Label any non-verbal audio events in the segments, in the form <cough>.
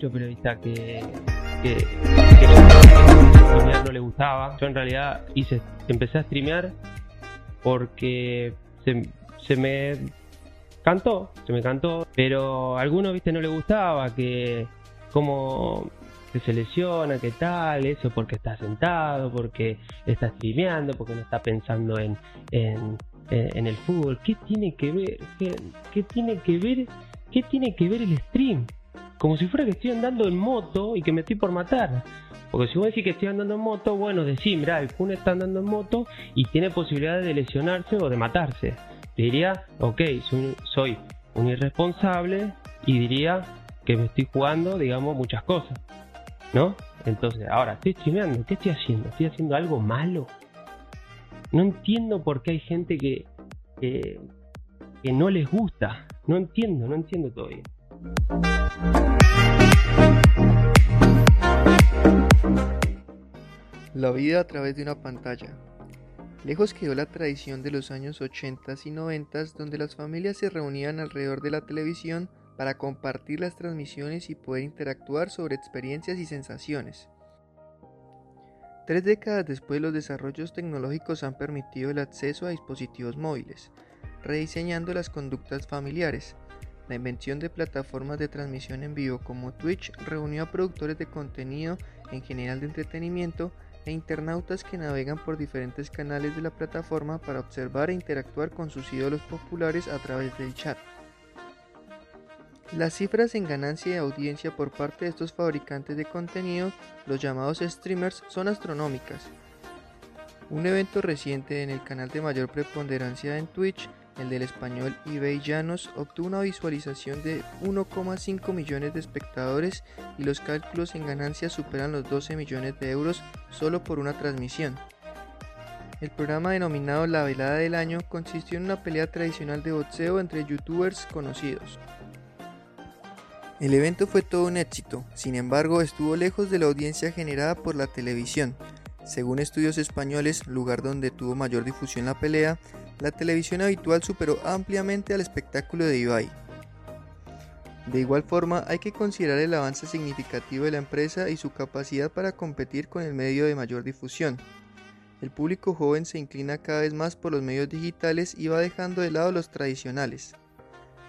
Muchos periodistas que, que, no le gustaba. Yo en realidad hice, empecé a streamear porque se, me cantó, se me cantó, pero a algunos, viste, no le gustaba que como que se lesiona, que tal, eso porque está sentado, porque está streameando, porque no está pensando en, en, el fútbol. ¿Qué tiene que ver? ¿Qué, ¿Qué, tiene que ver? ¿Qué tiene que ver el stream? Como si fuera que estoy andando en moto y que me estoy por matar. Porque si vos decís que estoy andando en moto, bueno, decís, mira, el Kun está andando en moto y tiene posibilidad de lesionarse o de matarse. Diría, ok, soy, un irresponsable y diría que me estoy jugando, digamos, muchas cosas. ¿No? Entonces, ahora, estoy streameando, ¿qué estoy haciendo? ¿Estoy haciendo algo malo? No entiendo por qué hay gente que, que no les gusta. No entiendo, no entiendo todavía. La vida a través de una pantalla. Lejos quedó la tradición de los años 80 y 90 donde las familias se reunían alrededor de la televisión para compartir las transmisiones y poder interactuar sobre experiencias y sensaciones. Tres décadas después los desarrollos tecnológicos han permitido el acceso a dispositivos móviles, rediseñando las conductas familiares. La invención de plataformas de transmisión en vivo como Twitch reunió a productores de contenido en general de entretenimiento e internautas que navegan por diferentes canales de la plataforma para observar e interactuar con sus ídolos populares a través del chat. Las cifras en ganancia de audiencia por parte de estos fabricantes de contenido, los llamados streamers, son astronómicas. Un evento reciente en el canal de mayor preponderancia en Twitch el del español eBay Llanos obtuvo una visualización de 1,5 millones de espectadores y los cálculos en ganancias superan los 12 millones de euros solo por una transmisión. El programa denominado La Velada del Año consistió en una pelea tradicional de boxeo entre youtubers conocidos. El evento fue todo un éxito, sin embargo estuvo lejos de la audiencia generada por la televisión. Según estudios españoles, lugar donde tuvo mayor difusión la pelea, la televisión habitual superó ampliamente al espectáculo de Ibai. De igual forma, hay que considerar el avance significativo de la empresa y su capacidad para competir con el medio de mayor difusión. El público joven se inclina cada vez más por los medios digitales y va dejando de lado los tradicionales.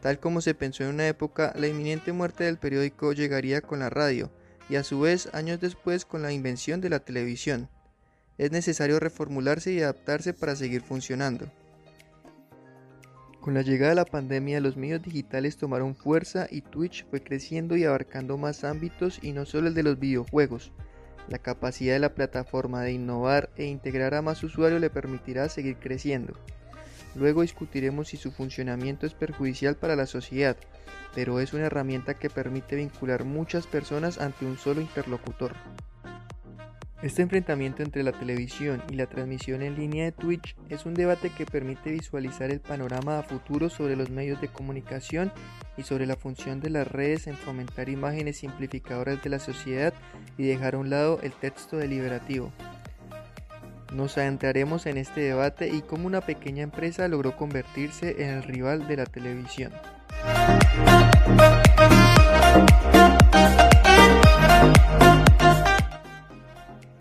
Tal como se pensó en una época, la inminente muerte del periódico llegaría con la radio, y a su vez años después con la invención de la televisión. Es necesario reformularse y adaptarse para seguir funcionando. Con la llegada de la pandemia los medios digitales tomaron fuerza y Twitch fue creciendo y abarcando más ámbitos y no solo el de los videojuegos. La capacidad de la plataforma de innovar e integrar a más usuarios le permitirá seguir creciendo. Luego discutiremos si su funcionamiento es perjudicial para la sociedad, pero es una herramienta que permite vincular muchas personas ante un solo interlocutor. Este enfrentamiento entre la televisión y la transmisión en línea de Twitch es un debate que permite visualizar el panorama a futuro sobre los medios de comunicación y sobre la función de las redes en fomentar imágenes simplificadoras de la sociedad y dejar a un lado el texto deliberativo. Nos adentraremos en este debate y cómo una pequeña empresa logró convertirse en el rival de la televisión.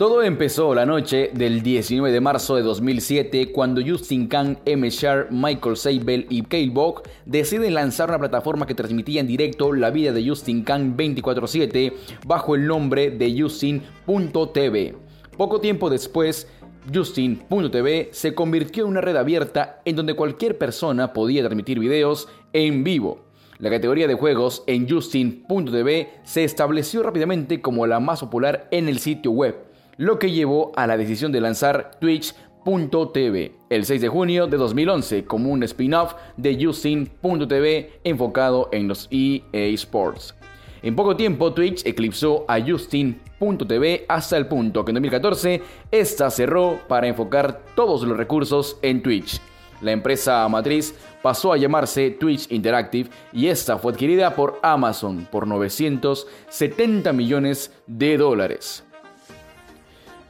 Todo empezó la noche del 19 de marzo de 2007 cuando Justin Kang, M. Shar, Michael Seibel y Kyle Bock deciden lanzar una plataforma que transmitía en directo la vida de Justin Kang 24/7 bajo el nombre de Justin.tv. Poco tiempo después, Justin.tv se convirtió en una red abierta en donde cualquier persona podía transmitir videos en vivo. La categoría de juegos en Justin.tv se estableció rápidamente como la más popular en el sitio web lo que llevó a la decisión de lanzar Twitch.tv el 6 de junio de 2011 como un spin-off de Justin.tv enfocado en los EA Sports. En poco tiempo, Twitch eclipsó a Justin.tv hasta el punto que en 2014 esta cerró para enfocar todos los recursos en Twitch. La empresa matriz pasó a llamarse Twitch Interactive y esta fue adquirida por Amazon por 970 millones de dólares.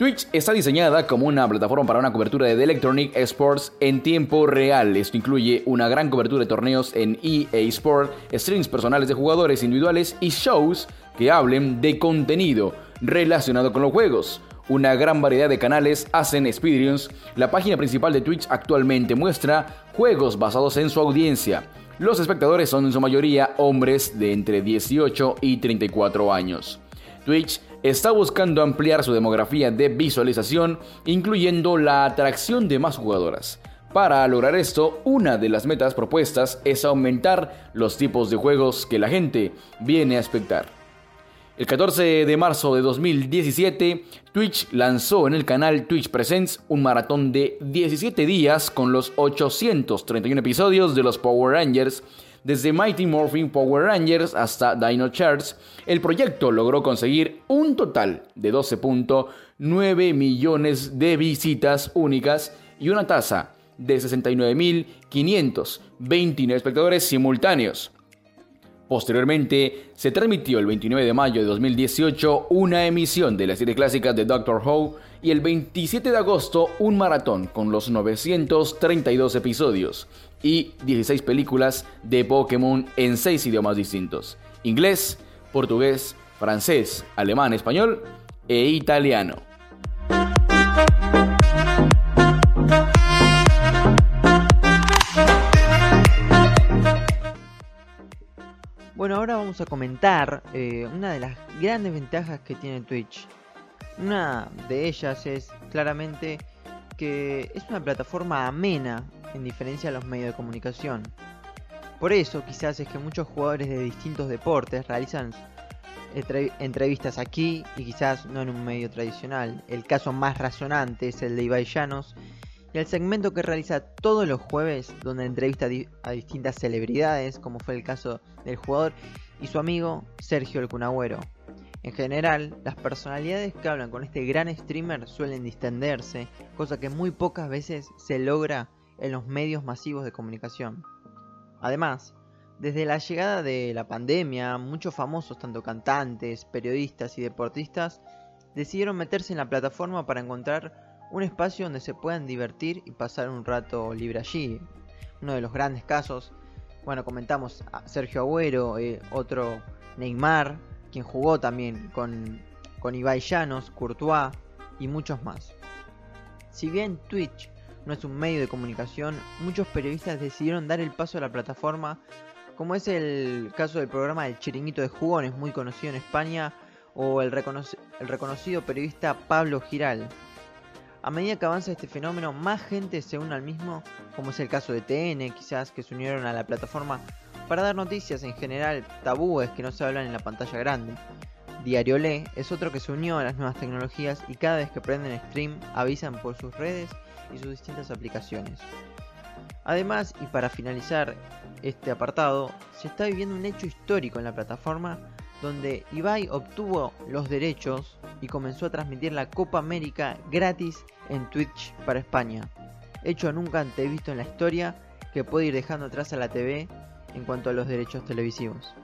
Twitch está diseñada como una plataforma para una cobertura de Electronic Sports en tiempo real. Esto incluye una gran cobertura de torneos en EA Sport, streams personales de jugadores individuales y shows que hablen de contenido relacionado con los juegos. Una gran variedad de canales hacen speedruns. La página principal de Twitch actualmente muestra juegos basados en su audiencia. Los espectadores son en su mayoría hombres de entre 18 y 34 años. Twitch está buscando ampliar su demografía de visualización, incluyendo la atracción de más jugadoras. Para lograr esto, una de las metas propuestas es aumentar los tipos de juegos que la gente viene a expectar. El 14 de marzo de 2017, Twitch lanzó en el canal Twitch Presents un maratón de 17 días con los 831 episodios de los Power Rangers desde Mighty Morphin Power Rangers hasta Dino Charts, el proyecto logró conseguir un total de 12.9 millones de visitas únicas y una tasa de 69.529 espectadores simultáneos. Posteriormente, se transmitió el 29 de mayo de 2018 una emisión de la serie clásica de Doctor Who y el 27 de agosto un maratón con los 932 episodios y 16 películas de Pokémon en 6 idiomas distintos. Inglés, portugués, francés, alemán, español e italiano. Bueno, ahora vamos a comentar eh, una de las grandes ventajas que tiene Twitch. Una de ellas es claramente que es una plataforma amena en diferencia a los medios de comunicación. Por eso quizás es que muchos jugadores de distintos deportes realizan entrevistas aquí y quizás no en un medio tradicional. El caso más razonante es el de Ibai Llanos y el segmento que realiza todos los jueves donde entrevista a distintas celebridades como fue el caso del jugador y su amigo Sergio el Cunagüero. En general, las personalidades que hablan con este gran streamer suelen distenderse, cosa que muy pocas veces se logra en los medios masivos de comunicación. Además, desde la llegada de la pandemia, muchos famosos, tanto cantantes, periodistas y deportistas, decidieron meterse en la plataforma para encontrar un espacio donde se puedan divertir y pasar un rato libre allí. Uno de los grandes casos, bueno, comentamos a Sergio Agüero, eh, otro Neymar, quien jugó también con, con Llanos, Courtois y muchos más. Si bien Twitch no es un medio de comunicación, muchos periodistas decidieron dar el paso a la plataforma, como es el caso del programa El Chiringuito de Jugones, muy conocido en España, o el, reconocido periodista Pablo Giral. A medida que avanza este fenómeno, más gente se une al mismo, como es el caso de TN, quizás que se unieron a la plataforma para dar noticias en general tabúes que no se hablan en la pantalla grande. Diario Le es otro que se unió a las nuevas tecnologías y cada vez que prenden stream avisan por sus redes y sus distintas aplicaciones. Además, y para finalizar este apartado, se está viviendo un hecho histórico en la plataforma donde Ibai obtuvo los derechos y comenzó a transmitir la Copa América gratis en Twitch para España. Hecho nunca antevisto en la historia que puede ir dejando atrás a la TV en cuanto a los derechos televisivos.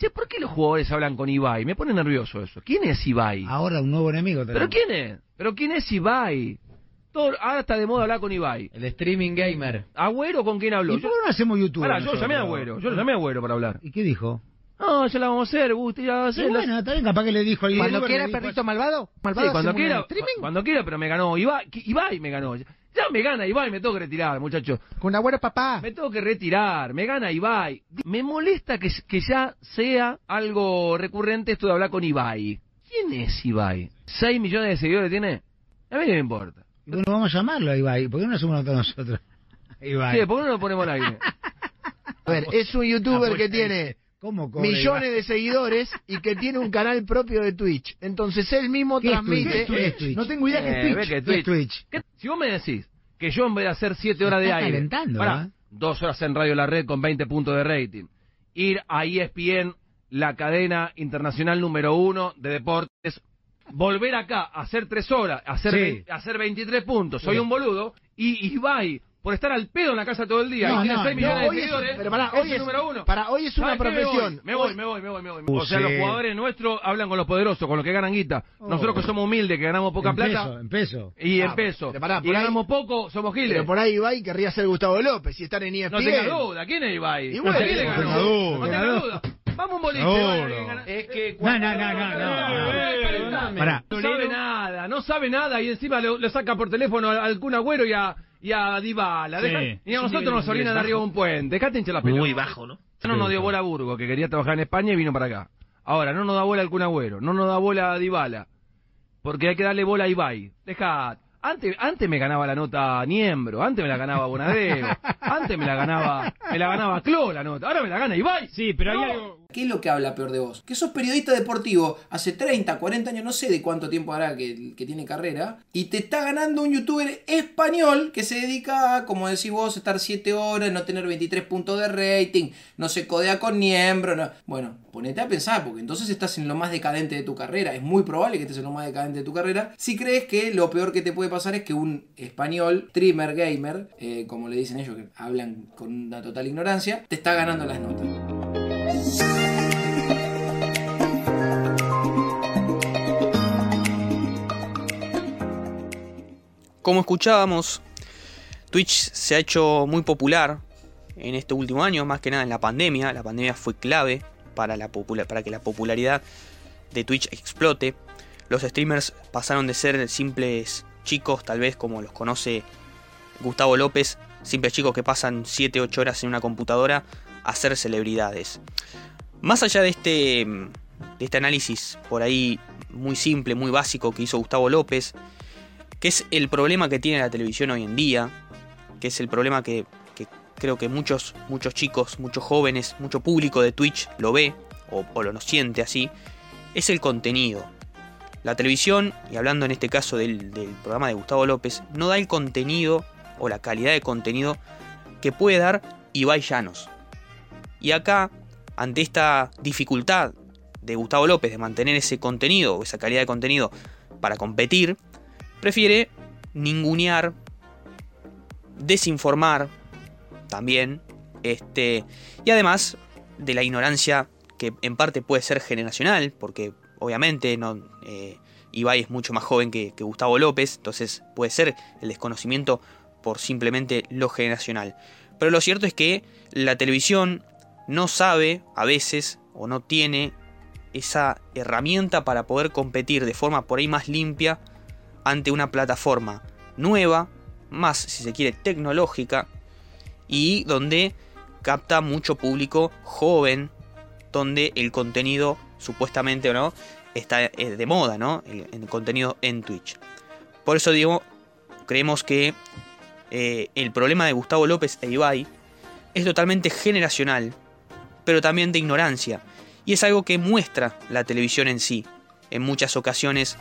Che, ¿por qué los jugadores hablan con Ibai? Me pone nervioso eso. ¿Quién es Ibai? Ahora un nuevo enemigo. ¿Pero quién es? ¿Pero quién es Ibai? Todo, ahora está de moda hablar con Ibai. El streaming gamer. ¿Agüero con quién habló? ¿Y por qué no hacemos YouTube? Ahora, yo llamé a Agüero. Yo lo llamé a Agüero para hablar. ¿Y qué dijo? No, ya la vamos a hacer, Gusti, ya va a hacer. Bueno, está bien, capaz que le dijo al Cuando quiera, perrito malvado. malvado sí, cuando quiera, cuando quiera, pero me ganó Ibai, Ibai me ganó. Ya me gana Ibai, me tengo que retirar, muchachos. Con abuelo papá. Me tengo que retirar, me gana Ibai. Me molesta que, que ya sea algo recurrente esto de hablar con Ibai. ¿Quién es Ibai? ¿6 millones de seguidores tiene? A mí no me importa. Y bueno, vamos a llamarlo a Ibai. ¿Por qué no hacemos nota nosotros? <laughs> Ibai. Sí, ¿por qué no lo ponemos al aire? <laughs> a ver, es un youtuber que tiene millones de seguidores y que tiene un canal propio de Twitch. Entonces él mismo transmite. Twitch? No tengo idea qué es eh, Twitch. Twitch? Si vos me decís que yo en vez de hacer 7 horas de aire, para, ¿eh? dos horas en Radio La Red con 20 puntos de rating, ir a ESPN, la cadena internacional número uno de deportes, volver acá a hacer tres horas, a hacer, Sí. hacer 23 puntos, soy Sí. un boludo, y Ibai, por estar al pedo en la casa todo el día, No, y tiene no, 6 no, millones hoy de es- seguidores, pero es hoy el es- número uno. para hoy es una profesión. Me voy, Hoy- me voy, me voy, me voy. Uh, O sea, los jugadores nuestros hablan con los poderosos, con los que ganan guita. Nosotros que Oh. somos humildes, que ganamos poca en plata, peso, en peso. y en Ah, peso, pará, y por ahí- ganamos poco, somos giles. Pero por ahí Ibai querría ser Gustavo López y estar en E ESPN. No tengas duda, ¿quién es Ibai? Y bueno, ¿A quién le no tenga duda. No. Vamos un boliche. Gana- Es que No, no, no, no, no, no. No sabe nada, no sabe nada y encima le, le saca por teléfono al, al Kun Agüero y a, y a Dybala. Sí. Deja- y a nosotros nos orinan de arriba de un puente. Dejate hinchar la pelota. Muy bajo, ¿no? No nos dio bola a Burgo, que quería trabajar en España y vino para acá. Ahora, no nos da bola al Kun Agüero, no nos da bola a Dybala. Porque hay que darle bola a Ibai. Deja... Antes, antes me ganaba la nota Niembro, antes me la ganaba Bonadeo, <laughs> antes me la ganaba, me la ganaba Clo la nota, ahora me la gana Ibai. Sí, pero hay algo. ¿Qué es lo que habla peor de vos? Que sos periodista deportivo hace 30, 40 años, no sé de cuánto tiempo hará que, tiene carrera, y te está ganando un youtuber español que se dedica a, como decís vos, estar 7 horas, no tener 23 puntos de rating, no se codea con miembros. No. Bueno, ponete a pensar, porque entonces estás en lo más decadente de tu carrera. Es muy probable que estés en lo más decadente de tu carrera. Si crees que lo peor que te puede pasar es que un español, streamer, gamer, eh, como le dicen ellos, que hablan con una total ignorancia, te está ganando las notas. Como escuchábamos, Twitch se ha hecho muy popular en este último año, más que nada en la pandemia. La pandemia fue clave para, la para que la popularidad de Twitch explote. Los streamers pasaron de ser simples chicos, tal vez como los conoce Gustavo López, simples chicos que pasan 7-8 horas en una computadora, a ser celebridades. Más allá de este, de este análisis por ahí muy simple, muy básico que hizo Gustavo López, que es el problema que tiene la televisión hoy en día, que es el problema que, creo que muchos, muchos chicos, muchos jóvenes, mucho público de Twitch lo ve o, o lo siente así, es el contenido. La televisión, y hablando en este caso del, del programa de Gustavo López, no da el contenido o la calidad de contenido que puede dar Ibai Llanos. Y acá, ante esta dificultad de Gustavo López de mantener ese contenido o esa calidad de contenido para competir, prefiere ningunear, desinformar también, este, y además de la ignorancia que en parte puede ser generacional, porque obviamente no, eh, Ibai es mucho más joven que, que Gustavo López, entonces puede ser el desconocimiento por simplemente lo generacional. Pero lo cierto es que la televisión no sabe a veces o no tiene esa herramienta para poder competir de forma por ahí más limpia ante una plataforma nueva, más si se quiere tecnológica y donde capta mucho público joven, donde el contenido supuestamente o no está eh, de moda, ¿no? El, contenido en Twitch. Por eso digo, creemos que eh, el problema de Gustavo López e Ibai es totalmente generacional, pero también de ignorancia. Y es algo que muestra la televisión en sí. En muchas ocasiones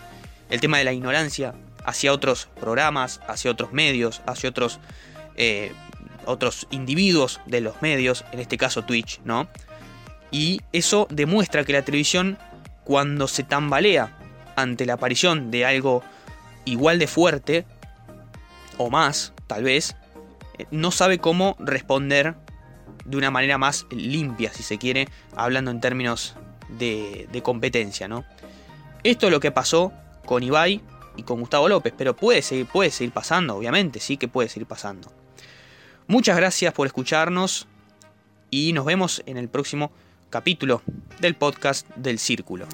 el tema de la ignorancia hacia otros programas, hacia otros medios, hacia otros, eh, otros individuos de los medios, en este caso Twitch, ¿no? Y eso demuestra que la televisión, cuando se tambalea ante la aparición de algo igual de fuerte, o más, tal vez, eh, no sabe cómo responder de una manera más limpia, si se quiere, hablando en términos de, de competencia, ¿no? Esto es lo que pasó con Ibai y con Gustavo López, pero puede seguir, puede seguir pasando, obviamente, sí que puede seguir pasando. Muchas gracias por escucharnos y nos vemos en el próximo capítulo del podcast del Círculo.